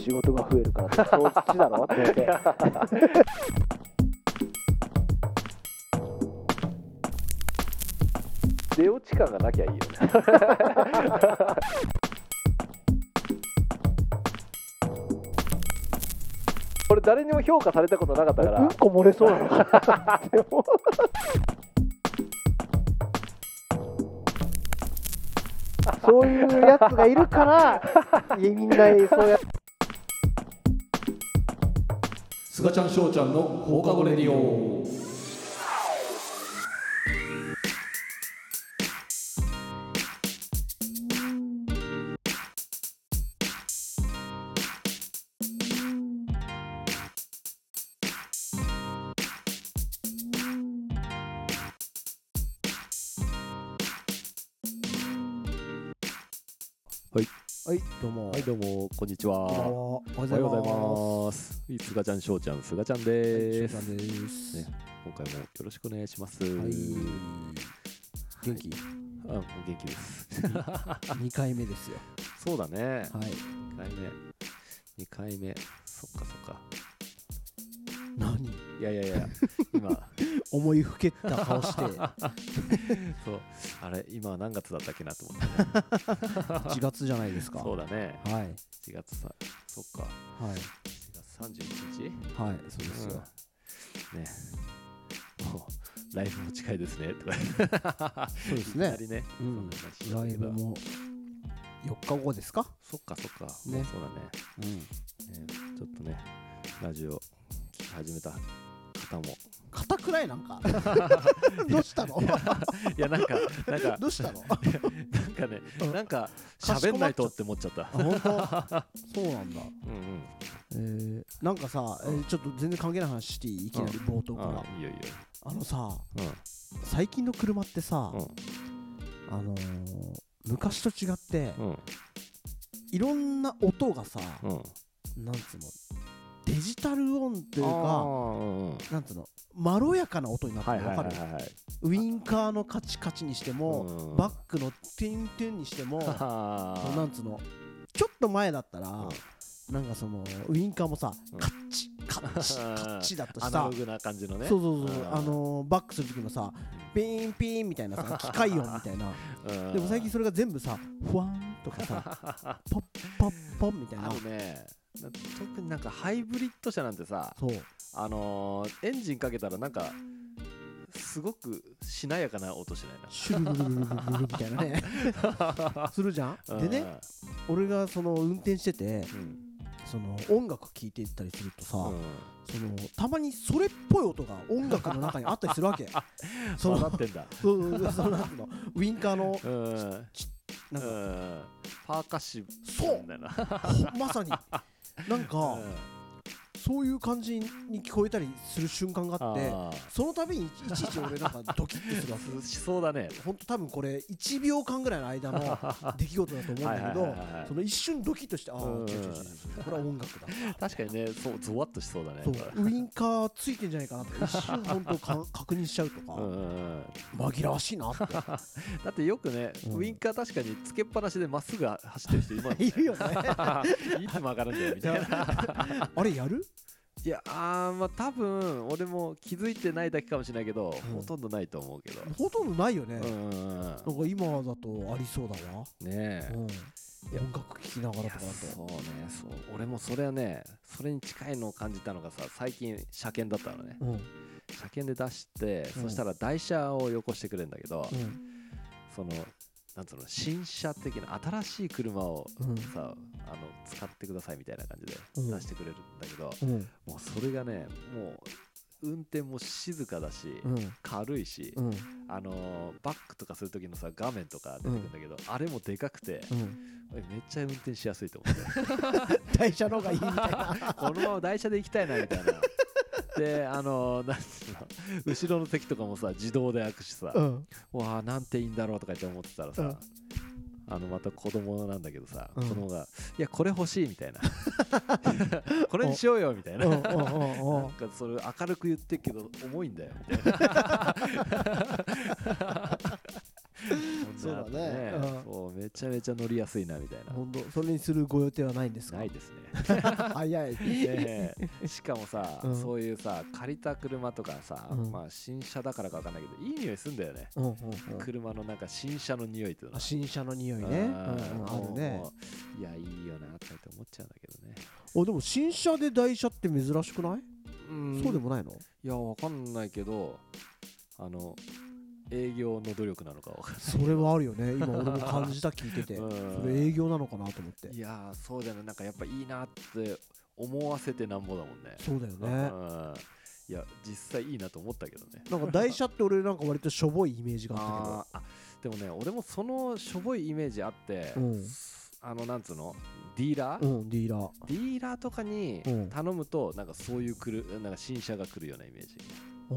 仕事が増えるからってそっちだろって言って。出落ち感がなきゃいいよね。俺誰にも評価されたことなかったから。うんこ漏れそうな。の そういうやつがいるからみんなそうやすがちゃんしょうちゃんの放課後レディオ。はいどうもこんにちは。おおは。はようございます。いすがちゃんしょうちゃんすがちゃんです、はい。翔太ですね今回もよろしくお願いします、はい。元気あ元気です。2回目ですよ。そうだね。はい。2回目。2回目。そっかそっか。何？いやいやいや。今。思いふけった顔して。そう。あれ今何月だったっけなと思って、ね、1月じゃないですか。そうだね。はい。4月さそっか。はい。4月31日？はいそうですよ、ね。もうライブも近いですね。とか。そうですね。りね、うん。ライブも4日後ですか？そっかそっか、ね。そうだね。うん。ねちょっとねラジオ聞き始めた方も。硬くない？なんか。どうしたの？いやなんかなんか。どうしたの？なんかねうん。なんか喋んないとって思っちゃった。あ本当？そうなんだ。うんえー、なんかさ、えーちょっと全然関係ない話していい？いきなり冒頭うん。から、あいいよいいよ。あのさうん。最近の車ってさ、うん。あのー昔と違って、うん。いろんな音がさ、うん。なんつうの？デジタル音というあかなんつうのまろやかな音になってはいるわかる？ウインカーのカチカチにしても、うん。バックのティンティンにしても なんつうのちょっと前だったら、うん。なんかそのウインカーもさ、うん。カッチカッチ カッチだとさアナログな感じのね。そうそうそう、ん。あのーバックする時もさピーンピーンみたいなさ機械音みたいな。うん。でも最近それが全部さフワンとかさポッポッポッみたいな。あのね。な特になんかハイブリッド車なんてさあのー、エンジンかけたらなんかすごくしなやかな音しないな。シュルルルルルルみたいなねするじゃんでね俺がその運転してて、うん、その音楽聴いてたりするとさ、うん、そのたまにそれっぽい音が音楽の中にあったりするわけそうなってんだそうそうそうなんのウィンカーの、うん、なんかパーカッシブそうまさになんかうん。そういう感じに聞こえたりする瞬間があってあその度にいちいち俺なんかドキッてするわけ そうだね。ほんと多分これ1秒間ぐらいの間の 出来事だと思うんだけどその一瞬ドキッとしてああうん。違う違う違う違うこれは音楽だ。確かにねそうゾワッとしそうだね。ウインカーついてんじゃないかなと。か一瞬本当か確認しちゃうとか紛らわしいなって。だってよくね、うん。ウインカー確かにつけっぱなしでまっすぐ走ってる人いますね。いるよね。いつ曲がるんだよみたいな。あれやる？いやあーまあ多分俺も気づいてないだけかもしれないけど、ん。ほとんどないと思うけど。ほとんどないよね。うんうんうんなんか今だとありそうだわ。ねえ。うん。音楽聴きながいやらとかだそうねそう。俺もそれはねそれに近いのを感じたのがさ最近車検だったのね。とうん。車検で出して、うん。そしたら台車をよこしてくれるんだけど、うん。そのなんつうの新車的な新しい車をうん。さあの使ってくださいみたいな感じでうん。出してくれるんだけど、うん。もうそれがねもう運転も静かだし、うん。軽いし、うん。あのーバックとかする時のさ画面とか出てくるんだけど、あれもでかくて、うん。めっちゃ運転しやすいと思って。台車の方がいいみたいな。このまま台車で行きたいなみたいなであのーなんつうの後ろの席とかもさ自動で開くしさ、うん。わあなんていいんだろうとかって思ってたらさ、うん。あのまた子供なんだけどさ、うん。子供が「いやこれ欲しい」みたいな「これにしようよ」みたいな。なんかそれ明るく言ってるけど重いんだよみたいな。本 そうだね。そうめちゃめちゃ乗りやすいなみたいな。本当それにするご予定はないんですか？ないですね。早いでしかもさ、うん。そういうさ借りた車とかさ、うん。まあ新車だからかわかんないけどいい匂いすんだよね、うんうんうん。車のなんか新車の匂いっていうのあ新車の匂いね。うん。うんあるね。いやいいよなって思っちゃうんだけどね。おでも新車で台車って珍しくない？うん。そうでもないの？いやわかんないけどあの営業の努力なのかそれはあるよね。今俺も感じた聞いてて。うん。それ営業なのかなと思って。ないいやーそうだよね。なんかやっぱいいなって思わせてなんぼだもんね。そうだよね。うん。いや実際いいなと思ったけどね。なんか台車って俺なんか割としょぼいイメージがあっあーあでもね俺もそのしょぼいイメージあって、うん。あのなんつうの？ディーラー、たけどうんディーラー。ディーラーとかにうん。頼むとなんかそういう来るなんか新車が来るようなイメージ。お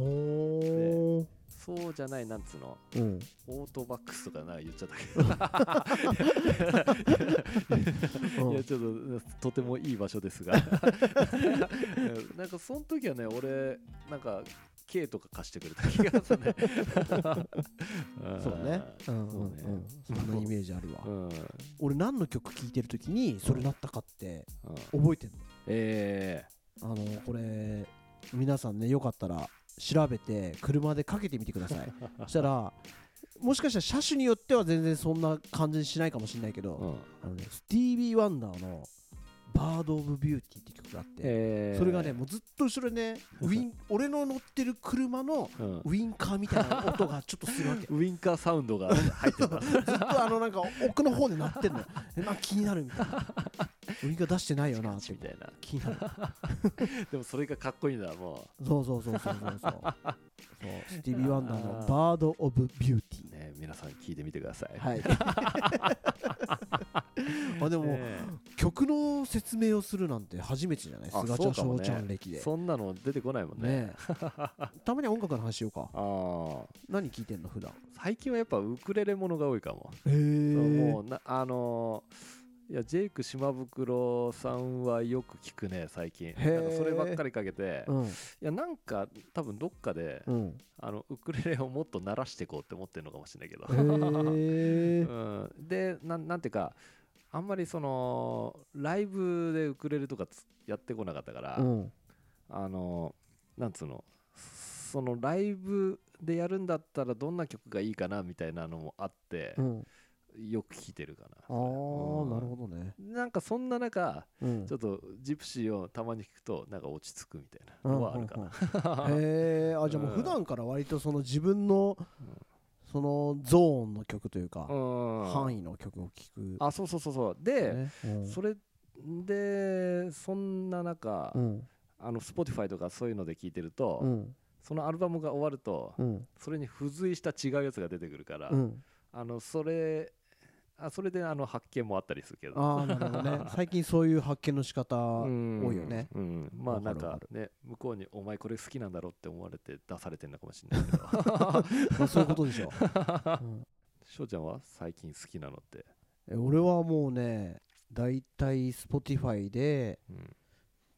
ーそうじゃないなんつうの？うん。オートバックスとかな言っちゃったけど。いやちょっととてもいい場所ですが。なんかその時はね俺なんか K とか貸してくれた気がするね。そうね。うんそううん。ねうんそんなイメージあるわ。俺何の曲聴いてる時にそれなったかって覚えてんの？えあのこれ皆さんねよかったら調べて車でかけてみてください。そしたらもしかしたら車種によっては全然そんな感じしないかもしれないけど、ーうん。あのね、スティービー・ワンダーの「バード・オブ・ビューティー」って曲があって、えー。それがねもうずっと後ろでね ウィン俺の乗ってる車のうん。ウィンカーみたいな音がちょっとするわけ。ウィンカーサウンドが入ってた ずっとあのなんか奥の方で鳴ってんの。よえなんか気になるみたいな。ウィンカー出してないよなってみたいな。気になる。でもそれがかっこいいんだもそう。そうそうそうそうそう。そうスティービー・ワンダーの「バー。ド・オブ・ビューティうね皆さん聞いてみてください、ー」はい あでも、ね曲の説明をするなんて初めてじゃない？あ菅ちゃん翔ちゃん歴で。そんなの出てこないもんね。ね。え たまには音楽の話しようか。ああ何聞いてんの普段？最近はやっぱウクレレものが多いかも、へもうなあのーいやジェイク島袋さんはよく聞くね最近。なんかそればっかりかけて、いうん。やなんか多分どっかで、うん。あのウクレレをもっと鳴らしていこうって思ってるのかもしれないけど、うん、でなんなんていうかあんまりそのライブでウクレレとかつやってこなかったから、うん。あのなんつうのそのライブでやるんだったらどんな曲がいいかなみたいなのもあってう、ん。よく聴いてるかな。ああうん。なるほどね。なんかそんな中うん。ちょっとジプシーをたまに聞くとなんか落ち着くみたいなのはあるかな、うんうんうんへえあじゃあもう普段から割とその自分のそのゾーンの曲というかうん。範囲の曲を聴く。あそうそうそう。そうで、ね。うん。それでそんな中、うん。あの Spotify とかそういうので聞いてると、うん。そのアルバムが終わると、うん。それに付随した違うやつが出てくるから、うん。あのそれあそれであの発見もあったりするけど。ああなるほどね。最近そういう発見の仕方うん多いよね。うん、まあなんかね向こうに「お前これ好きなんだろ」って思われて出されてるのかもしれないけど。まあそういうことでしょう。ん。翔ちゃんは最近好きなのって、え俺はもうねだいたい Spotify でうん、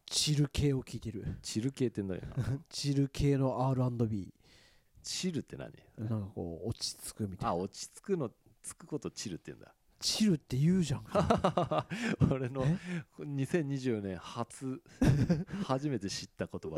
チル系を聴いてる。チル系って何だよなチル系の R&B チルって何？なんかこう落ち着くみたいな。あ落ち着くのつくことチルって言うんだチルって言うじゃん。俺のえ？2024年初 初めて知った言葉。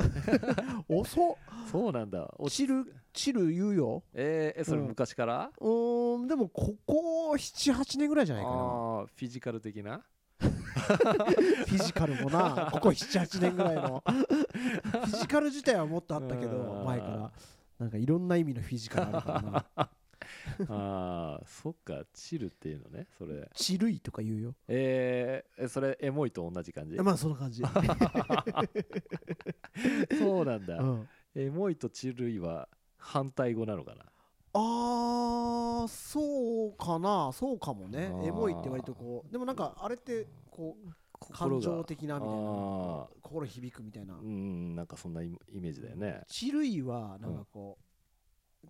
遅っ。そうなんだ。おチルチル言うよ。えーえそれうん。昔から、うーんでもここ78年ぐらいじゃないかな。フィジカル的な？フィジカルもな。ここ78年ぐらいの。フィジカル自体はもっとあったけどうん。前から。なんかいろんな意味のフィジカルあるからな ああそっかチルっていうのねそれ。チルイとか言うよ。えー、えそれエモいと同じ感じ？まあそんな感じ、そうなんだ、うん、エモいとチルいは反対語なのかな？あーそうかな。そうかもね。エモいって割とこうでもなんかあれってこう感情的なみたいな。あ心響くみたいな。ーうんなんかそんなイイメージだよね。チルイはなんかこう、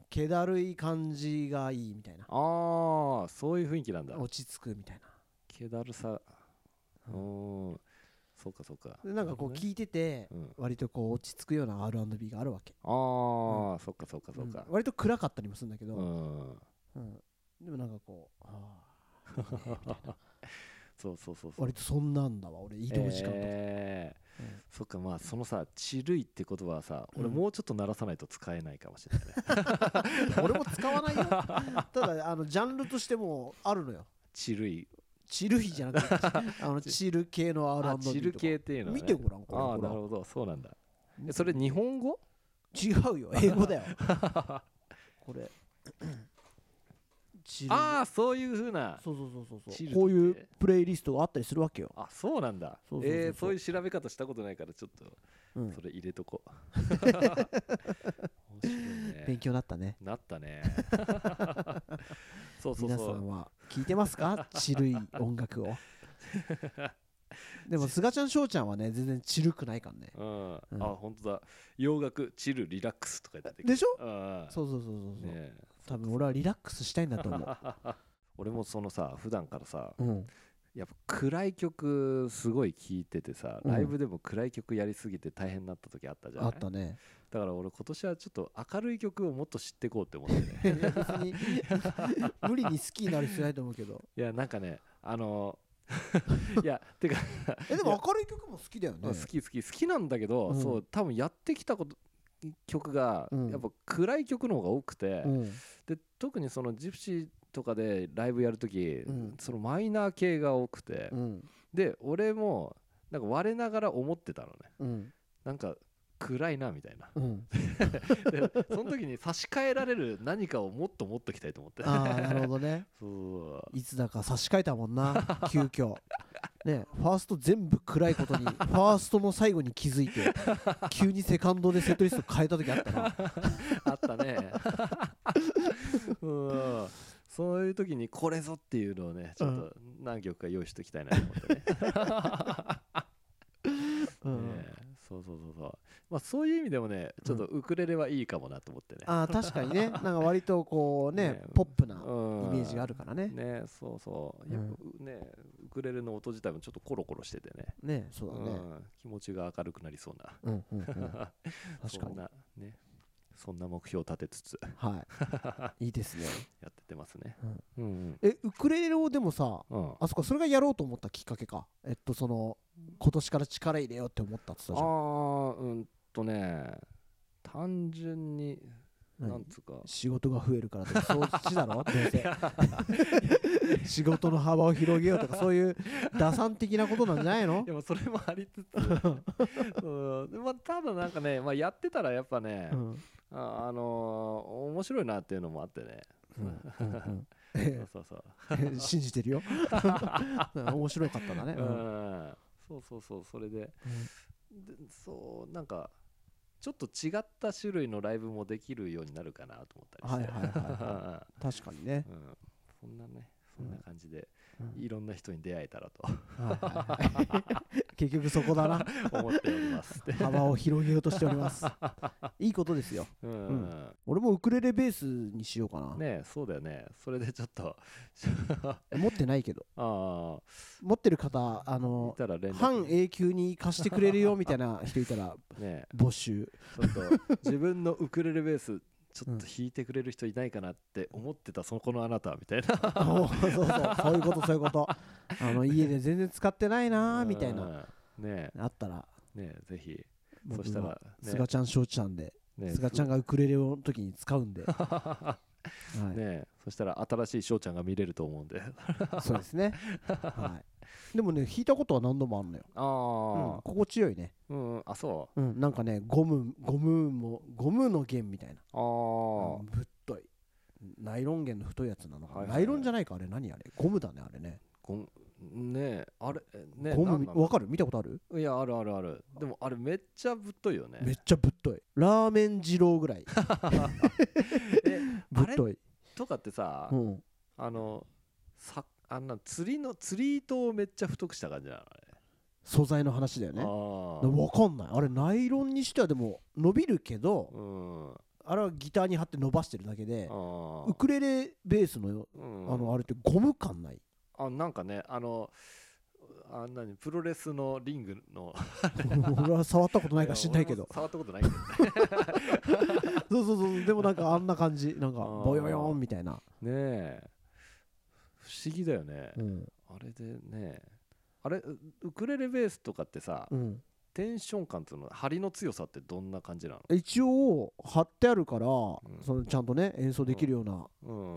気だるい感じがいいみたいな。ああそういう雰囲気なんだ。落ち着くみたい気だるさ。うん。そうかそうか。なでなんかこう聞いてて割とこう落ち着くような R&B があるわけ、うん、ああ、そっかそっかそっか。うん。割と暗かったりもするんだけど、うん。うん。でもなんかこうあ そうそうそうそう。ー割とそんなんだわ俺移動時間とか、えー。うんそっかまあそのさ「ちるい」って言葉はさ、俺うん。もうちょっと鳴らさないと使えないかもしれないね。俺も使わないよ。ただあのジャンルとしてもあるのよ。ちるいチルイじゃなくて あのチル。系の R&B とか。あチル系っていうの、ね、見てごらんこれ。ああなるほどそうなんだ。えそれ日本語？違うよ。英語だよ。これチル。ああそういうふうなそうそうそうそうそう。こういうプレイリストがあったりするわけよ、あそうなんだ。そうそうそうそう。えーそういう調べ方したことないからちょっとうん。それ入れとこう。面白いね。勉強になったね。なったね。そうそう皆さそうんは聞いてますか？チルい音楽を。でもすがちゃんしょうちゃんはね全然チルくないからね。うん、うん。あ本当だ。洋楽チルリラックスとか言ってでしょ？ょそうそうそうそうそう、ねえ多分俺はリラックスしたいんだと思う。俺もそのさ普段からさうん。やっぱ暗い曲すごい聴いててさうん。ライブでも暗い曲やりすぎて大変になった時あったじゃない？あったね。だから俺今年はちょっと明るい曲をもっと知っていこうって思ってね。無理に好きになる必要ないと思うけど。いやなんかねあの いやてかえでも明るい曲も好きだよね。好き好き好きなんだけど、うん。そう多分やってきたこと曲がうん。やっぱ暗い曲の方が多くて、うん。で特にそのジプシーとかでライブやるとき、うん。そのマイナー系が多くて、うん。で俺もなんか我ながら思ってたのね。うん。なんか暗いなみたいな。うん。でその時に差し替えられる何かをもっと持ってきたいと思って。ああなるほどね。そういつだか差し替えたもんな 急遽。ねファースト全部暗いことにファーストの最後に気づいて急にセカンドでセットリスト変えた時あったな。あったね。うん。そういう時にこれぞっていうのをねちょっと何曲か用意しておきたいなと思ってね。うん。ねえ。そうそうそうそうまあそういう意味でもねちょっとウクレレはいいかもなと思ってね、ああ確かにね。なんか割とこうねね。ポップなイうん。メージがあるからね。ねそうそう。やっぱうねウクレレの音自体もちょっとコロコロしててね。ねそうだね。うん、気持ちが明るくなりそうな。うんうんうん。確かに。そんなねそんな目標を立てつつ。はい。いいですね。やってってますね。うん。うんえウクレレをでもさうん。あそこそれがやろうと思ったきっかけか。えっとその今年から力入れようって思ったって言ったじゃん。ああうんとね単純に何？なんつうか。仕事が増えるからとか。そっちだろ？仕事の幅を広げようとかそういう打算的なことなんじゃないの？でもそれもありつつ。うん。でまあただなんかね、まあ、やってたらやっぱね、うん。ああのー面白いなっていうのもあってね。うん。うんそうそうそう。うん信じてるよ？面白かったんだね。ううん。んそうそうそうそれで,、でそうなんかちょっと違った種類のライブもできるようになるかなと思ったりして、はいはいはいは 確かにね。うん、そんなねそんな感じで、うんいろんな人に出会えたらと。結局そこだな。思っております幅を広げようとしております。いいことですよ。うん、うん。俺もウクレレベースにしようかな、ねそうだよね。それでちょっと 持ってないけど。あ持ってる方あの半永久に貸してくれるよみたいな人いたらね募集。ちょっと自分のウクレレベースちょっと弾いてくれる人いないかなって思ってたそこのあなたみたいな。そうそうそうそういうことそういうこと。あの家で全然使ってないなーみたいな。うん。ねあったら。えねえぜひ。僕そしたらはね。すがちゃんしょうちゃんでねえすがちゃんがウクレレの時に使うんで、はい。ねえそしたら新しい翔ちゃんが見れると思うんで。そうですね、はい、でもね弾いたことは何度もあるのよ、うんあ、心地よいね、あうん、あそう。ん、なんかねゴムゴムもゴムの弦みたいな。うああうんぶっとい。ナイロン弦の太いやつなのかな、はいはいはい。ナイロンじゃないかあれ。何あれ？ゴムだねあれね。ごんねえあれえねえゴムわかる？見たことある？いやあるあるある。でもあれめっちゃぶっといよね。めっちゃぶっとい。ラーメン二郎ぐらい。え ぶっとい、とかってさ、うん、あのさあんな釣りの釣り糸をめっちゃ太くした感じなのあれ。素材の話だよね。あわかんない。あれナイロンにしてはでも伸びるけどあうん。あれはギターに貼って伸ばしてるだけであウクレレベースのうん。あのあれってゴム感ない？あなんかねあのあんなにプロレスのリングの。俺は触ったことないから知んないけど。触ったことないけどね。そうそうそう。でもなんかあんな感じ。なんかボヨヨンみたいな。ねえ不思議だよね、うん。あれでね。あれウウクレレベースとかってさ、うん。テンション感っていうの張りの強さってどんな感じな一応貼ってあるから、ん。そのちゃんとね演奏できるような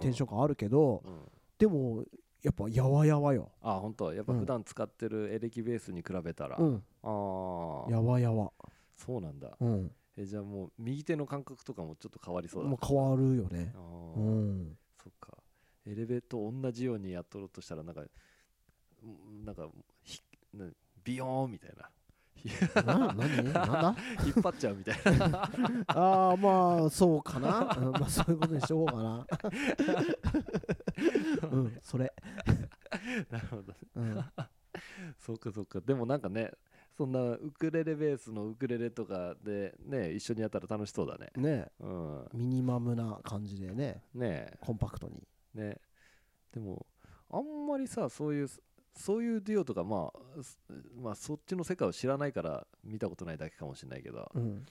テンション感あるけど、うん。でもやっぱやわやわよ。あ本当？やっぱうん。普段使ってるエレキベースに比べたら、うん。ああやわやわ。そうなんだ。うん。えじゃあもう右手の感覚とかもちょっと変わりそうだもう変わるよね。あうーん。そっかエレベート同じようにやっとろうとしたらなんかうんなんかひなビヨーンみたいな。な何？なんだ？引っ張っちゃうみたいな。ああまあそうかな、うんまあそういうことにしとこうかな。うんそれ。なるほど。うん。そっかそっか。でもなんかねそんなウクレレベースのウクレレとかでね一緒にやったら楽しそうだね。ね。うん。ミニマムな感じでね。ねコンパクトに。えね。でもあんまりさそういうそういうデュオとかまあすまあそっちの世界を知らないから見たことないだけかもしれないけどうん。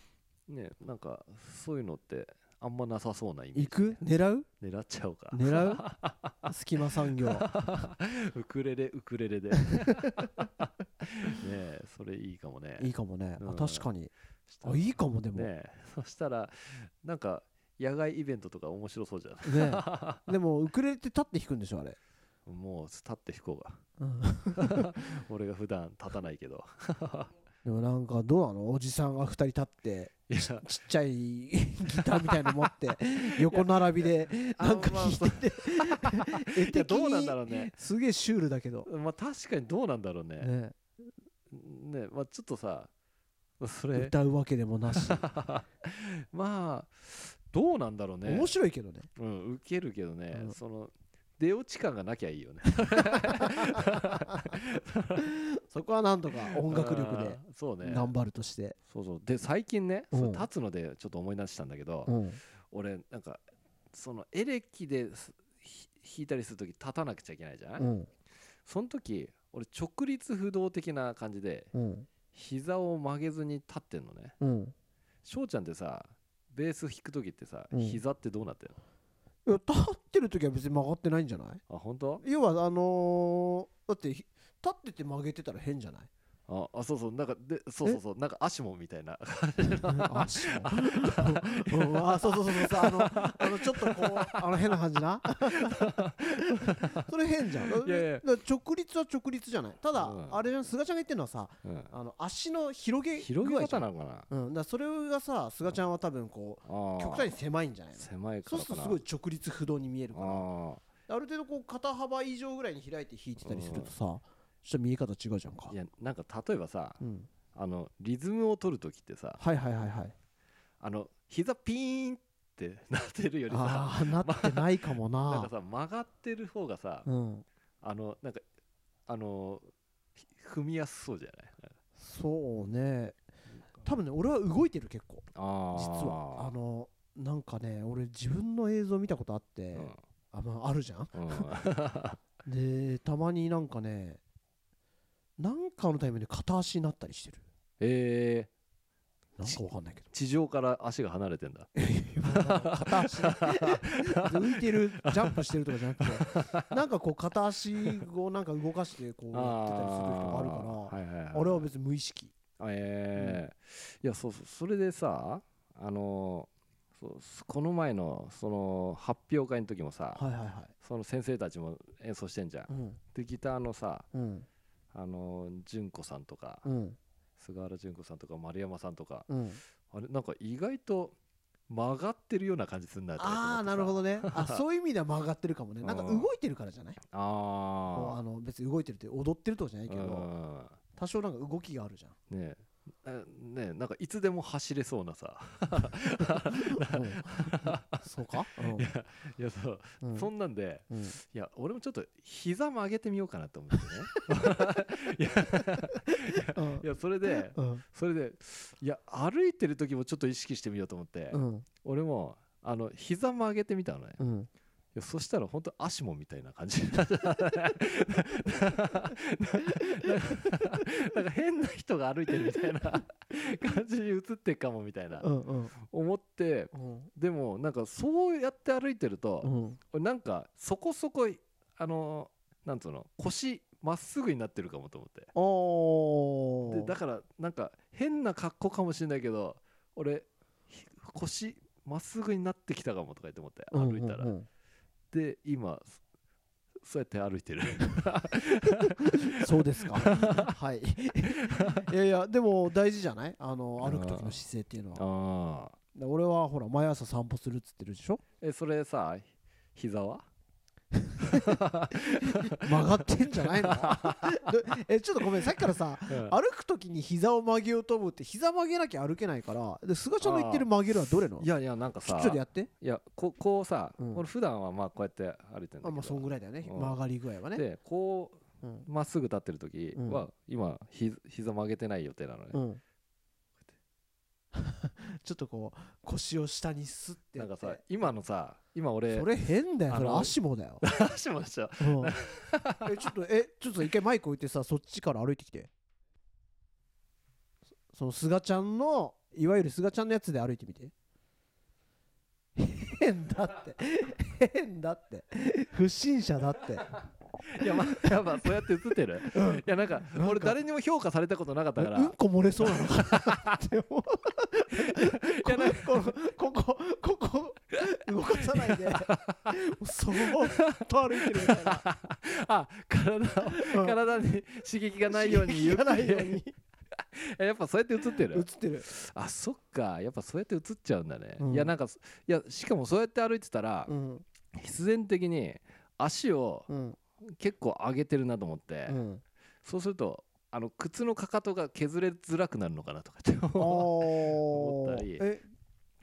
ねなんかそういうのってあんまなさそうなイメージ行く？狙う？狙っちゃおうか。狙う？隙間産業。ウクレレウクレレで。ねえそれいいかもね。いいかもね、うん。あ確かに。あいいかもでも。ねえそしたらなんか野外イベントとか面白そうじゃね でもウクレレって立って弾くんでしょあれ、んもう立って弾こうが。うん、俺が普段立たないけど。でもなんかどうなの？おじさんが2人立ってちっちゃいギターみたいの持って横並びでなんか弾いてて。ろうね。すげえシュールだけど。まあ確かにどうなんだろうね。ねねまあちょっとさそれ。歌うわけでもなし。まあどうなんだろうね。面白いけどね。うんウケるけどね、うん。その出落ち感がなきゃいいよね。そこはなんとか音楽力でそうね。頑張るとして、そうそう。で最近ね、うん。立つのでちょっと思い出したんだけど、うん、俺なんかそのエレキで弾いたりするとき立たなくちゃいけないじゃん、うん。その時俺直立不動的な感じでうん。膝を曲げずに立ってんのね。うん。翔ちゃんってさベース弾く時ってさ、うん。膝ってどうなってるいや立ってる時は別に曲がってないんじゃない？のあ本当？要はあのーだってひ立ってて曲げてたら変じゃない？ああそうそうなんかでそうそうそうなんか足もみたいな。あ そうそうそうそうあのあのちょっとこうあの変な感じな。それ変じゃん。いやいや。直立は直立じゃない。ただ、うん。あれじゃん菅ちゃんが言ってるのはさうん。あの足の広げ広げ方なのかな。うん、だそれがさ菅ちゃんは多分こう極端に狭いんじゃないの。狭いかそうするとすごい直立不動に見えるから。あある程度こう肩幅以上ぐらいに開いて弾いてたりするとさ、そしたら見え方違うじゃんか。ーいやなんか例えばさうん、あのリズムを取る時ってさはいはいはいはい。あの膝ピーンってなってるよりさああなってないかもな。んなかさ曲がってる方がさうん。あのなんかあのひ踏みやすそうじゃない？そうね。多分ね俺は動いてる結構。あ実は。あのなんかね俺自分の映像見たことあって、うん。あまああるじゃん？うん。でたまになんかねなんかのタイミングで片足になったりしてる。え。なんかわかんないけど。ー、地上から足が離れてんだ。片足。浮いてるジャンプしてるとかじゃなくて なんかこう片足をなんか動かしてこうやってたりする時とかあるからはいはいはい、俺は別に無意識。え。ーいやそうそうそれでさあのそうすこの前のその発表会の時もさ、はいはいはい。その先生たちも演奏してんじゃん、うん。でギターのさうんあの純子さんとか、うん。菅原純子さんとか丸山さんとかうん。あれなんか意外と曲がってるような感じすんなとかああなるほどね。あそういう意味では曲がってるかもね。なんか動いてるからじゃない？こうああの別に動いてるって踊ってるとかじゃないあけど多少なんか動きがあるじゃん。ねえ。あねえなんかいつでも走れそうなさ。うん。そうか？いやそう、うん。そんなんでうん。いや俺もちょっと膝曲げてみようかなと思ってね。うん。いやそれでうん。それでいや歩いてる時もちょっと意識してみようと思って、うん。俺もあの膝曲げてみたのね、いうんやそしたら本当足もみたいな感じ。になんか変な人が歩いてるみたいな感じに映ってっかもみたいな。うんうん。思ってうん。でもなんかそうやって歩いてると、うん。俺なんかそこそこあのなんつうの腰まっすぐになってるかもと思って。おでだからなんか変な格好かもしれないけど俺ひ腰まっすぐになってきたかもとか言って思って歩いたら、うん。うんうんで今そそうやって歩いてる。そうですか。はい。いやいやでも大事じゃない？あのうん歩く時の姿勢っていうのは。ああで俺はほら毎朝散歩するっつってるでしょ？えそれさ膝は？曲がってんじゃないの？で えちょっとごめんさっきからさ歩く時に膝を曲げようと思うって膝曲げなきゃ歩けないからで菅ちゃんの言ってる曲げるはどれの？いやいやなんかさちょっとやって。いやここうさ、うん。俺普段はまあこうやって歩いてるんだけど。あまあそんぐらいだよね。うん。曲がり具合はね。でこうん。うまっすぐ立ってる時は、今ひ膝曲げてない予定なのね、うん ちょっとこう腰を下にスッてやって。なんかさ今のさ今俺それ変だよ。それ足もだよ。足もしょ。うん。えちょっとえちょっと一回マイク置いてさそっちから歩いてきて。そその菅ちゃんのいわゆる菅ちゃんのやつで歩いてみて。変だって。変だって。不審者だっていやまあやっぱそうやって映ってる、うん。いやなんか俺誰にも評価されたことなかったから、うんこ漏れそうなのかなって思う。いやなんここここここ動かさないで。そーっと歩いてるみたいな。あ体体に刺激がないように刺激がないように。えやっぱそうやって映って映るってる。あそっか。やっぱそうやって映っちゃうんだね、うん。いやなんかいやしかもそうやって歩いてたら、うん。必然的に足をうん結構上げてるなと思って、うんそうするとあの靴のかかとが削れづらくなるのかなとかって 思ったり。え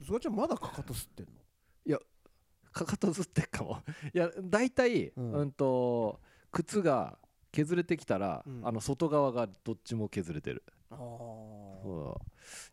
すがちゃんまだかかと吸ってんの？かかとずってっかも。いや大体、ううんん、と靴が削れてきたら、うん。あの外側がどっちも削れてる、あそ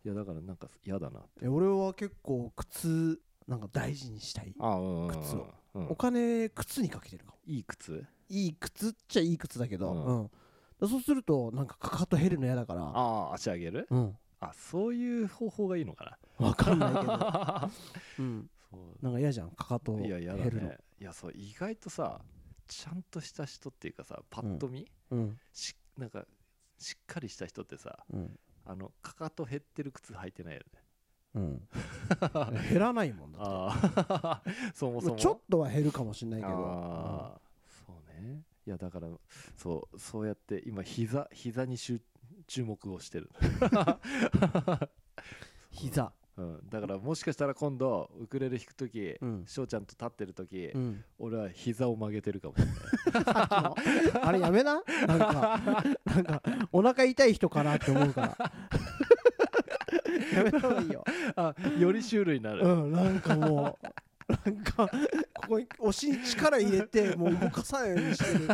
う。いやだからなんか嫌だなえ俺は結構靴なんか大事にしたい。あうんうんうん靴を。うんお金靴にかけてるかも。いい靴？いい靴っちゃいい靴だけど、うん。うん。だそうするとなんかかかと減るの嫌だから。ああ足上げる？うん。あそういう方法がいいのかわかんないけど、な うん、そう。なんか嫌じゃんかかと減るの。ねいやそう意外とさちゃんとした人っていうかさパッと見、うん。しなんかしっかりした人ってさうん。あのかかと減ってる靴履いてないよね。うん。減らないもんだって。ああ。そもそも。ちょっとは減るかもしれないけどね。いやだからそうそうやって今膝膝に集注目をしてる、膝。うん、だからもしかしたら今度ウクレレ弾く時うん。翔、ちゃんと立ってる時、うん。俺は膝を曲げてるかもしれない。あれやめな？なんかなんかお腹痛い人かなって思うから。やめた方がいいよ。あよりシュールになる、うんなんかもうなんかここにお尻に力入れて もう動かさないようにしてる。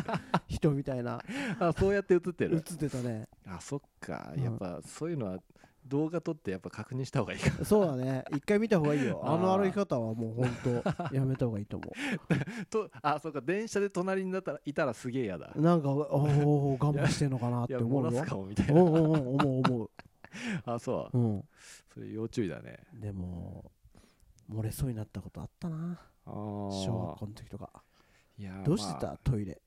人みたいな。あそうやって映って映っるてたね。あそっか。うん。やっぱそういうのは動画撮ってやっぱ確認した方がいいか。そうだね。一回見た方がいいよ。あの歩き方はもうほんとやめた方がいいと思とあそっか。電車で隣になったらいたらすげえ嫌だ。うなんかおお我慢してんのかなって思うよ。かもみたいな。思う思う。あそう。うん。それ要注意だね。でも漏れそうになったことあったな。あ小学あ校の時とか。いやどうしてた、まトイレ。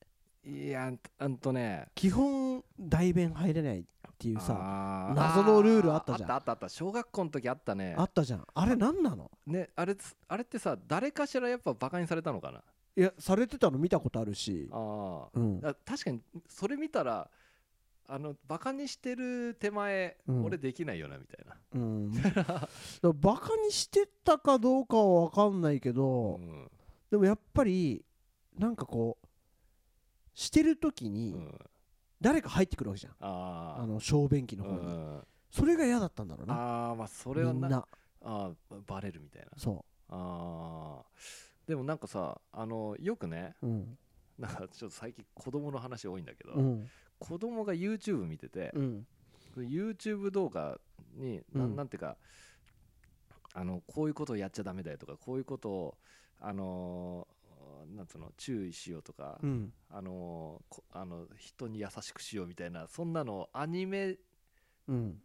あいやあんとね。基本大便入れないっていうさ謎のルールあったじゃん。あったあったあった。小学校の時あったね。あったじゃん。あれ何なの？ねあれつあれってさ誰かしらやっぱバカにされたのかな？いやされてたの見たことあるし。あうん。あ確かにそれ見たらあのバカにしてる手前、うん。俺できないよなみたいな、うん。だからバカにしてたかどうかは分かんないけど、うん。でもやっぱりなんかこうしてる時うにん、誰か入ってくるわけじゃん、ああの小便器ーの方に、うん。それが嫌だったんだろうな。あーまあそれはなみんな。あーバレるみたいな。そあー。でもなんかさあのよくねううん。なんかちょっと最近子供の話多いんだけど、うん子供が YouTube 見てて、うん。YouTube 動画に、なうん。なんていうかあのこういうことをやっちゃダメだよとかこういうことをあのーなんつうの注意しようとか、うん。あのーこあの人に優しくしようみたいなそんなのをアニメうん。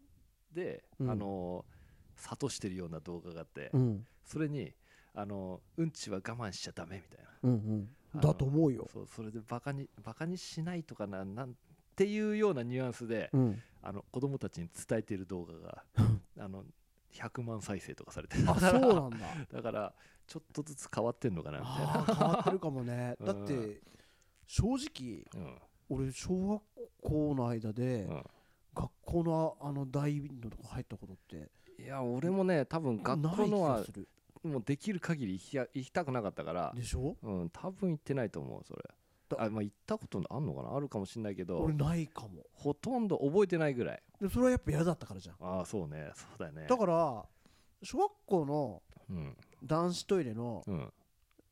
で、うん。あのー諭してるような動画があって、うん。それにあのうんちは我慢しちゃダメみたいな。うんうん。だと思うよ。そうそれでバカにバカにしないとかななんていうようなニュアンスで、うん。あの子供たちに伝えている動画が あの100万再生とかされてる。あそうなんだ。だからちょっとずつ変わってんのかなみたいな。変わってるかもね。うん。だって正直うん。俺小学校の間でうん。学校のあの大インドとか入ったことっていや俺もね多分学校のはもうできる限り行きや行きたくなかったからでしょ？うん多分行ってないと思うそれ。だあまあ行ったことあんのかな？あるかもしれないけど。俺ないかも。ほとんど覚えてないぐらい。でそれはやっぱ嫌だったからじゃん。ああそうね。そうだよね。だから小学校のうん。男子トイレのうん。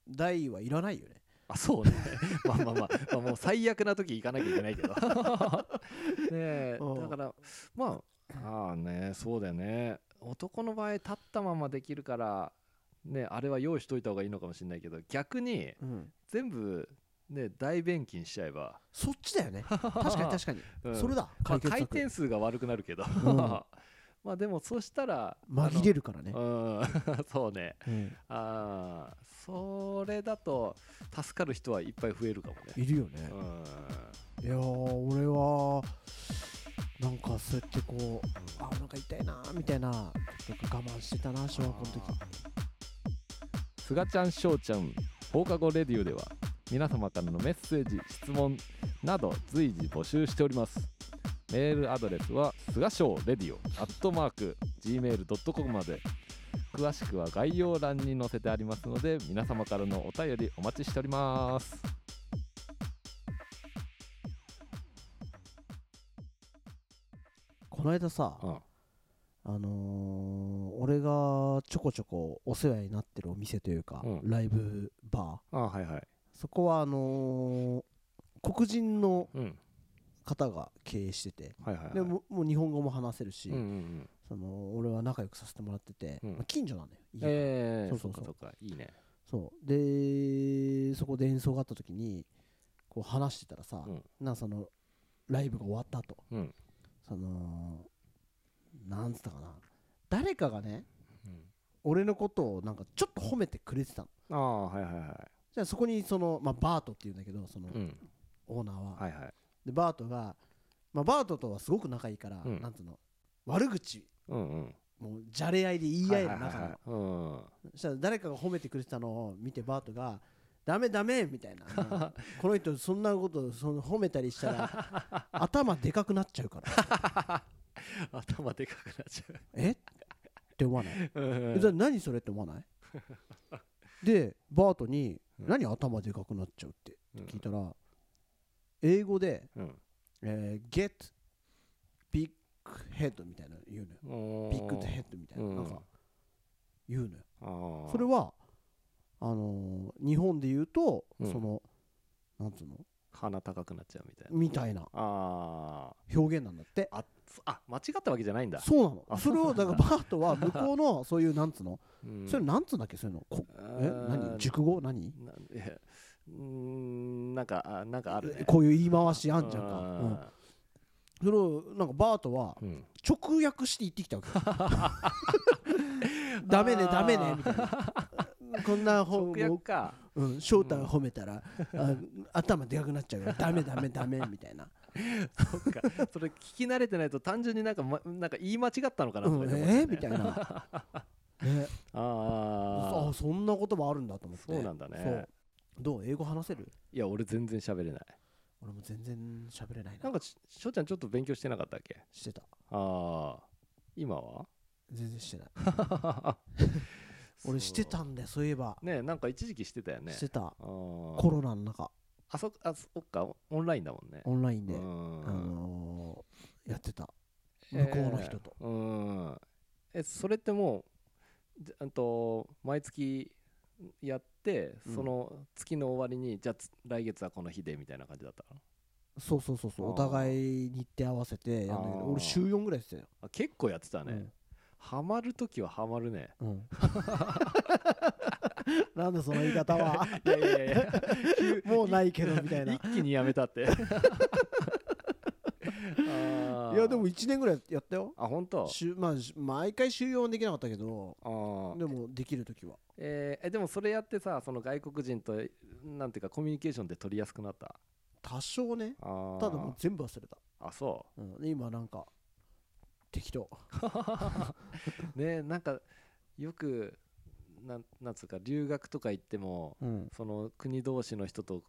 台はいらないよね。あそうね。まあまあまあ、まあ、もう最悪な時行かなきゃいけないけど。ねだからまあああねそうだよね。男の場合立ったままできるからねあれは用意しといた方がいいのかもしれないけど逆にうん。全部ね大便器にしちゃえば、そっちだよね。確かに確かに。うん。それだ。まあ、回転数が悪くなるけど、うん。まあでもそしたら紛れるからね。うん。そうね。うん。ああそれだと助かる人はいっぱい増えるかもね。いるよね。うん。いやー俺はなんかそうやってこうあなんか痛いなーみたいな我慢してたな小学校の時。すがちゃんしょうちゃん放課後レディオでは皆様からのメッセージ質問など随時募集しております。メールアドレスはすがしょうレディオアットマーク gmail.com まで。詳しくは概要欄に載せてありますので皆様からのお便りお待ちしております。この間さうん。あのー俺がちょこちょこお世話になってるお店というか、うん。ライブバー。あはいはいそこはあのー黒人のうん。方が経営しててはいはいはい。でももう日本語も話せるし、うんうんうん。その俺は仲良くさせてもらってて、うん。まあ近所なんだよ家が。ええそうそうそう。そっかいいね。そう。でそこで演奏があった時にこう話してたらさ、うん。なそのライブが終わった後うん。そのなんつったかな誰かがねうん。俺のことをなんかちょっと褒めてくれてたの。ああはいはいはいじゃあそこにその、まあ、バートっていうんだけどそのうん。オーナーは、はいはい。でバートが、まあ、バートとはすごく仲いいから、うん。なんつうの悪口。うんうん。もうじゃれ合いで言い合える仲なの、そしたら誰かが褒めてくれてたのを見てバートが「ダメダメ」みたいな。この人そんなことその褒めたりしたら 頭でかくなっちゃうから。頭でかくなっちゃえ？って思わない、うえじゃあ何それって思わない？でバートに「うん何頭でかくなっちゃうって？うん。聞いたら英語でうん「えー get big head」みたいなの言うのよ。うんビッグヘッドみたいな。うん。なんか言うのよ。それはあのー日本で言うとうん。そのなんつうの？鼻高くなっちゃうみたいな。みたいな。あ表現なんだって。ーあそあ間違ったわけじゃないんだ。そうなの。あそれをだ。からバートは向こうの そういうなんつうの？うん。それなんつうんだっけ？そういうの。こえ？何？熟語？何？うーんなんかあなんかあるね。こういう言い回しあんじゃんか、あうん。ーそれをなんかバートはうん。直訳して言ってきたわけよ。ダメねダメねみたいな。こんな本直訳か。うん、翔太が褒めたら、あ頭でかくなっちゃうからダメダメダメみたいな、そっか。それ聞き慣れてないと単純になんか、ま、なんか言い間違ったのかなうん、とかね。えー、みたいな、ね、あああそんな言葉あるんだと思って。そうなんだね。どう？英語話せる？いや俺全然喋れない。俺も全然喋れないな。なんかししょうちゃんちょっと勉強してなかったっけ？してた。ああ今は？全然してない。俺してたんだよそういえば、ねなんか一時期してたよね。してた。コロナの中あそあそっかオンラインだもんね。オンラインで、うん。あのーやってた。向こうの人と、えーうん。えそれってもうと毎月やってうん。その月の終わりに、じゃあつ来月はこの日でみたいな感じだったの？そうそうそうそう。お互い日程合わせてやんだけど俺週4ぐらいしてたよ、あ結構やってたね、うん。ハマるときはハマるね。うん なんでその言い方は。いやいやいや。急 もうないけどみたいな。一気にやめたって。いやでも1年ぐらいやったよ。あ本当？週まあし毎回収容はできなかったけど。でもできる時は。えーえでもそれやってさその外国人となんていうかコミュニケーションって取りやすくなった？多少ね。ただもう全部忘れた、あそう？ん、で今なんか適当。うねなんかよくなんなんつうか留学とか行ってもうん。その国同士の人と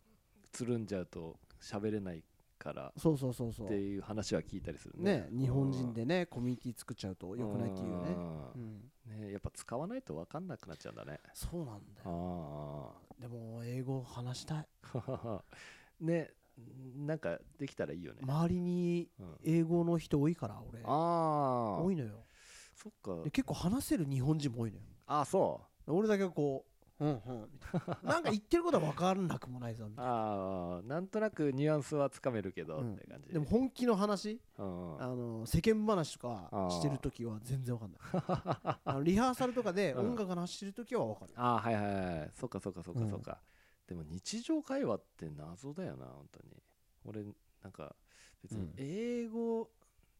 つるんじゃうと喋れないからそうそうそうそう。っていう話は聞いたりするね。ね日本人でねコミュニティ作っちゃうと良くないっていうね。ううん。んねやっぱ使わないと分かんなくなっちゃうんだね。そうなんだよ。あでも英語話したい。あ ねなんかできたらいいよね、周りにうん。英語の人多いから俺。ああ。多いのよ。そっか。で結構話せる日本人も多いのよ。あそ俺だけこううんうん。みたいななんか言ってることは分からなくもないぞ。みうたいなああなんとなくニュアンスはつかめるけど、うん。って感じ。でも本気の話？うんうん。あの世間話とかしてる時は全然わかんない。あのリハーサルとかでうん。音楽の話してる時はわかるああはいはいはいそっかそっかそっかうんそっか、でも日常会話って謎だよな本当に。俺なんか別にうん。英語、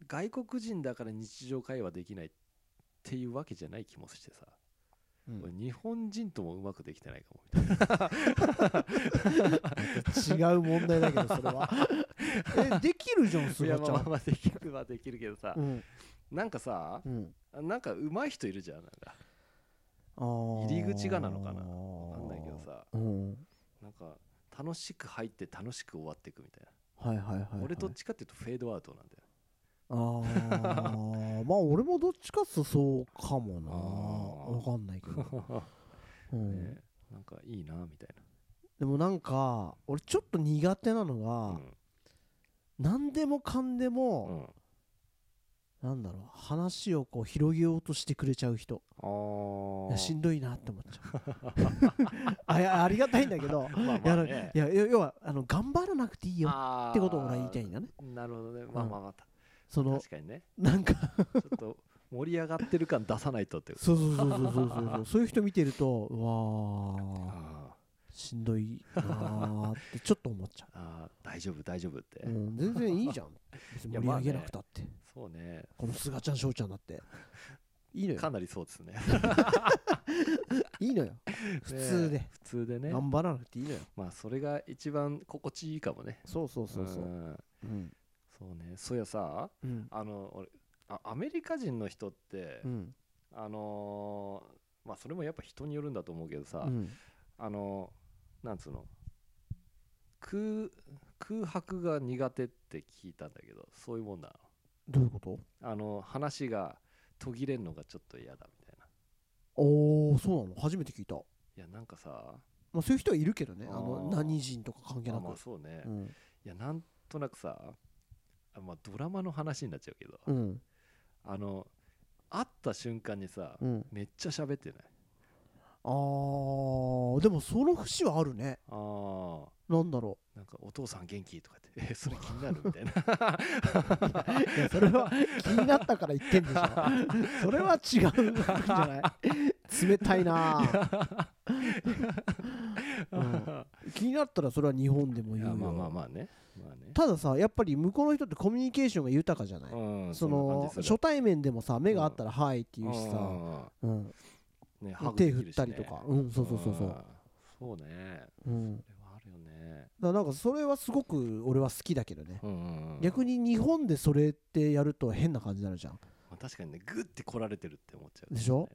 外国人だから日常会話できないっていうわけじゃない気もしてさ、うん。俺日本人ともうまくできてないかもみたいな。違う問題だけどそれは。えできるじゃんすいやがちゃん。まあまあまあできるはできるけどさ、うん。なんかさうん。なんか上手い人いるじゃんなんか。入り口がなのかな。わかんないけどさ。うん。なんか楽しく入って楽しく終わっていくみたいな、はいはいはいはい。俺どっちかっていうとフェードアウトなんだよあー。まあ俺もどっちかっつそうかもな。わかんないけど、うん。ねなんかいいなみたいでもなんか俺ちょっと苦手なのな、が、うん。何でもかんでうも、ん、なんだろう話をこう広げようとしてくれちゃう人。しんどいなって思っちゃう。あありがたいんだけど。まあまあね。いや要要はあの頑張らなくていいよってことを俺は言いたいんだね。なるほどね。まあまあまあ、その確かにね。なんか。ちょっと盛り上がってる感出さないとってそうそうそうそうそうそう。そういう人見てるとうわしんどいなってちょっと思っちゃう。あ大丈夫大丈夫って、うん、全然いいじゃん。盛り上げなくたって、ね、そうね。このすがちゃん翔ちゃんだって。いいのよ。かなりそうですね。いいのよ。普通で、普通でね。頑張らなくていいのよ。まあそれが一番心地いいかもね。そうそうそうそう、うん、そうね。そういやさうん。あの俺あアメリカ人の人って、うん。あのーまあそれもやっぱ人によるんだと思うけどさ、うん。あのなんつうの空空白が苦手って聞いたんだけどそういうもんなどういうこと？のあの話が途切れんのがちょっと嫌だみたいな。おおそうなの？初めて聞いた。いやなんかさまあそういう人はいるけどね。ああのー。何人とか関係まなく。あまあそうね、いうん。やなんとなくさあまあドラマの話になっちゃうけどうん。あの会った瞬間にさ、うん。めっちゃ喋ってない？あーでもその節はあるね。あー。なんだろなんかお父さん元気？とかってえそれ気になるみたいな。う いやそれは気になったから言ってんでしょ。それは違うんじゃない？冷たいな気になったらそれは日本でもい言うよ。やまあまあまあね。まあね。たださやっぱり向こうの人ってコミュニケーションが豊かじゃない、うんその初対面でもさ目があったら「はい」って言うしさ、うん。うん、ね手振ったねりとか。うんそうそうそうそんう、そうね。うん、だかそれはあるよね。らなんかそれはすごく俺は好きだけどね、うんうんうん。逆に日本でそれってやると変な感じになるじゃんまあ確かにねグッて来られてるって思っちゃう。でしょ？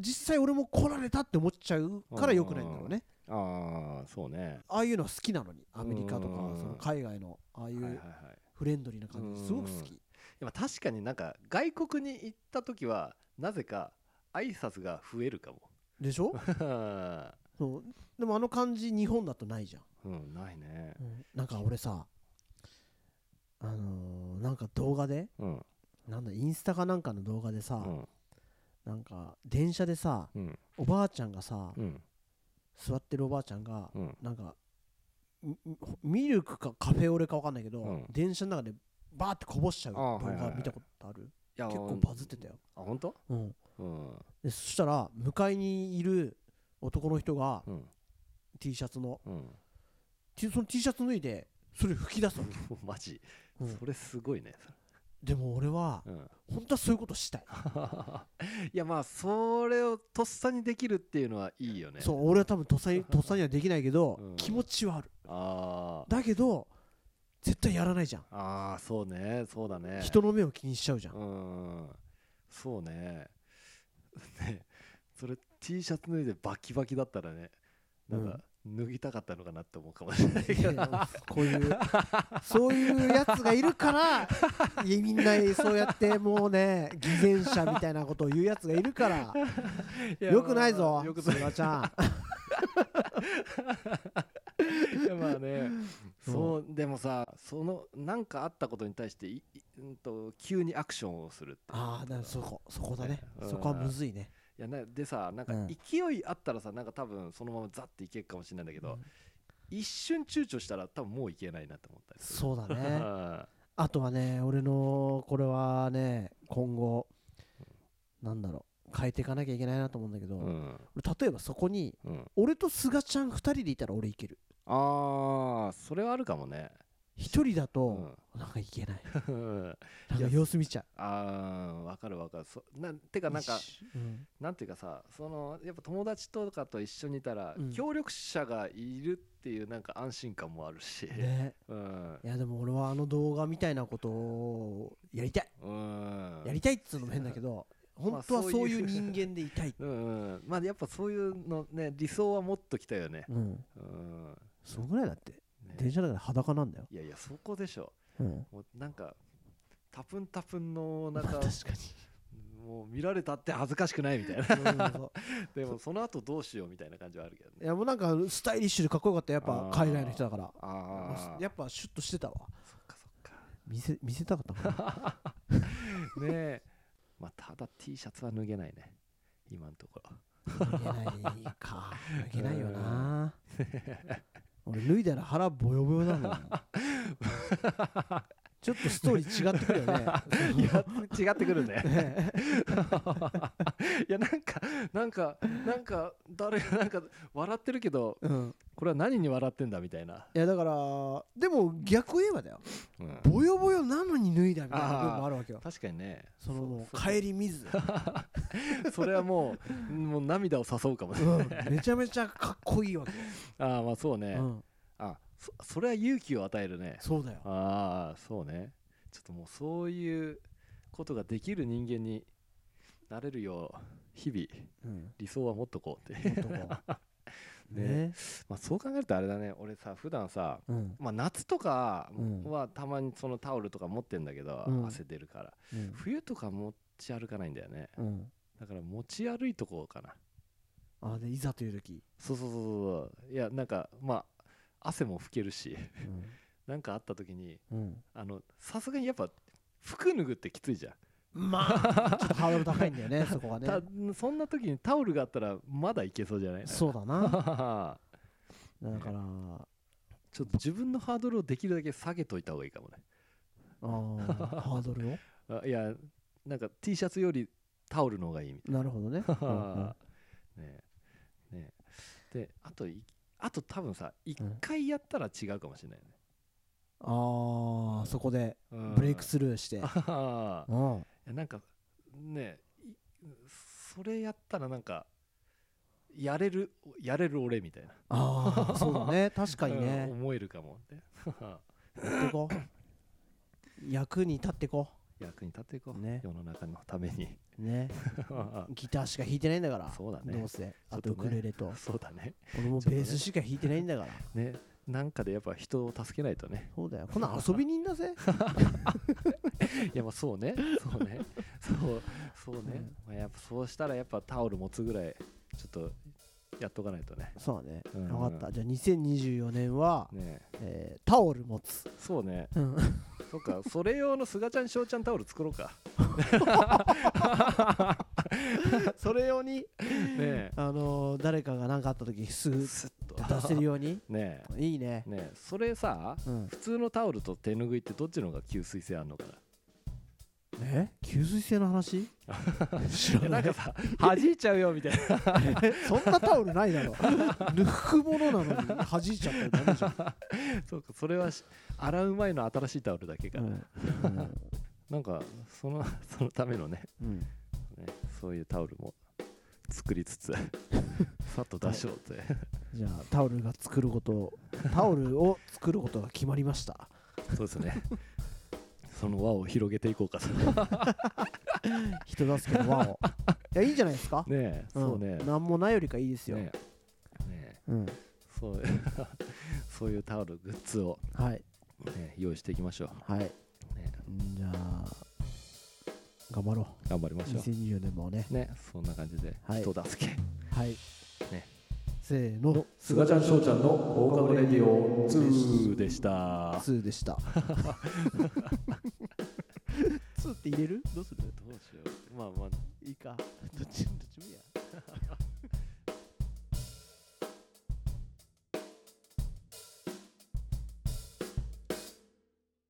実際俺も来られたって思っちゃうから良くないんだろうね。ああそうね。ああいうのは好きなのに。アメリカとかうん。その海外のああいはいはいうはい。フレンドリーな感じすごく好き。でも確かになんか外国に行った時はなぜか挨拶が増えるかも。でしょ？そう。でもあの感じ日本だとないじゃん。うんないね。うん。なんか俺さあのーなんか動画でうんなんだインスタかなんかの動画でさ、うん。なんか電車でさうん。おばあちゃんがさ、うん。座ってるおばあちゃんが、うん。なんかミミルクかカフェオレか分かんないけど、うん。電車の中でバーってこぼしちゃう動あーはいはいはい。画見たことある、いや結構バズってたよ、あ本当？うん、うん。でそしたら向かいにいる男の人がうん。T シャツのうん。T その T シャツ脱いでそれ吹き出すわけ、マジ。うん。それすごいねでも俺はうん。本当はそういうことしたい。いやまあそれをとっさにできるっていうのはいいよね。そう俺は多分とっさに とっさにはできないけど、うん。気持ちはある。あー。だけど絶対やらないじゃん、あーそうね。そうだね。人の目を気にしちゃうじゃん、うん。そうね。ねそれ T シャツ脱いでバキバキだったらねなんか脱ぎたかったのかなって思うかもしれないけど。こういうそういうやつがいるからみんなそうやってもうね偽善者みたいなことを言うやつがいるから。よくないぞよくすがちゃん。いやまあね。そうそうでもさそのなんかあったことに対していいうんと急にアクションをするってああそこそこだね。うん。そこはむずいね。いやなでさなんかうん。勢いあったらさなんか多分そのままザッていけるかもしれないんだけど、うん。一瞬躊躇したら多分もういけないなって思ったりそうだね。あ あとはね俺のこれはね今後なんだろう変えていかなきゃいけないなと思うんだけど、うん。俺例えばそこにうん。俺とすがちゃん2人でいたら俺いける。あーそれはあるかもね1人だうとん。なんかいけない。うん。なんか様子見ちゃあーわかるわかる。そなんてかうなんかうん。なんていうかさそのやっぱ友達とかと一緒にいたら、うん。協力者がいるっていうなんか安心感もあるし、ね。うん。いやでも俺はあの動画みたいなことをやりたい。うん。やりたいっつうのも変だけど本当はそういう人間でいたい。うんうん。まあやっぱそういうのね理想はもっときたよね。うん。うん。そんぐらいだってね。電車だから裸なんだよ。いやいやそこでしょ。うん。もうなんかタプンタプンのまなんかあ確かもう見られたって恥ずかしくないみたいな。でもその後どうしようみたいな感じはあるけどね。いやもうなんかスタイリッシュでかっこよかったやっぱ海外の人だから。ああやっぱシュッとしてたわ。そっかそっか。見せ見せたかったかな。ねえ。まあただ T シャツは脱げないね。今のところ。脱げないか。脱げないよな 俺脱いだら腹ボヨボヨなの ちょっとストーリー違ってくるよね。いや違ってくるね。ね いやなんかなんかなんか誰がなんか笑ってるけどうんこれは何に笑ってんだみたいな、いやだからでも逆言えばだよ。うん。ボヨボヨなのに脱いだみたいな部分もあるわけよ。確かにね。そのもう帰り水、それはもうもう涙を誘うかもね。うん、めちゃめちゃかっこいいわけ。よ、ああまあそうね、うん、あそそれは勇気を与えるね。そうだよ。ああそうね。ちょっともうそういうことができる人間になれるよう日々うん。理想は持っとこうって。男 ね。ね。まあそう考えるとあれだね。俺さ普段さうん。まあ夏とかうん。はたまにそのタオルとか持ってんだけど、うん。汗出るから。うん。冬とか持ち歩かないんだよね。うん。だから持ち歩いとこうかな。あでいざという時、そうそうそうそういやなんかまあ汗も拭けるし。うん。なんかあった時にさすがにやっぱ服脱ぐってきついじゃん、まあ。ちょっとハードル高いんだよね そこはね。たそんな時にタオルがあったらまだいけそうじゃない？そうだな。だ だから。ちょっと自分のハードルをできるだけ下げといた方がいいかもね。あーハードルを？あいやなんか T シャツよりタオルの方がいいみたいな。るほどね、うんうん。なねえ。ねえ。であといあと多分さ一うん。回やったら違うかもしれないね、ああそこでうん。ブレイクスルーして、ああうんなんかねいそれやったらなんかやれるやれる俺みたいな。ああそうだね。確かにうんね。思えるかもねやってこう。役に立ってこ役に立っていこう、ね。世の中のために。うね。ギターしか弾いてないんだから。そうだね。どうせ。あとウクレレと。そうだね。俺もベースしか弾いてないんだから。ねなんかでやっぱ人を助けないとね。そうだよ。こんなん遊び人だぜ。いやまあそうね。そうね。そうそうね、まあ、やっぱそうしたらやっぱタオル持つぐらいちょっとやっとかないとね。そうだね。うん。分かった。じゃあ2024年は、ねえータオル持つ。そうね。うんそっかそれ用のすがちゃんしょうちゃんタオル作ろうか。それ用にねえ。あのー誰かが何かあった時すぐスッと出せるように。ねいいね。えねえ。それさうん。普通のタオルと手ぬぐいってどっちの方が吸水性あんのかなえ吸水性の話？知 らなんかさ弾いちゃうよみたいな。そんなタオルないだろ。抜くものなのに弾いちゃったらダメじゃん。そうかそれはし洗う前の新しいタオルだけか。な、うん。うんなんかその そのためのね。うん。ねそういうタオルも作りつつさっと出しようって、じゃあタオルが作ることタオルを作ることが決まりました。そうですねその輪を広げていこうかと。人助けの輪を。いやいいんじゃないですか？ねえ、そうね。ん、何もないよりかいいですよ、ねえ。ねえ。うん。そう そういうタオルグッズを、はい。ね、用意していきましょはい、ねんじゃあ頑張ろう。頑張りまう。しょ2024年もね。うねそんな感じではい。人助け、はい。ねせーの。すがちゃんしょうちゃんの放課後レディオ2でした。2でした。2って入れる？どうする？どうしよう。まあまあいいか。どっちどっちもいいや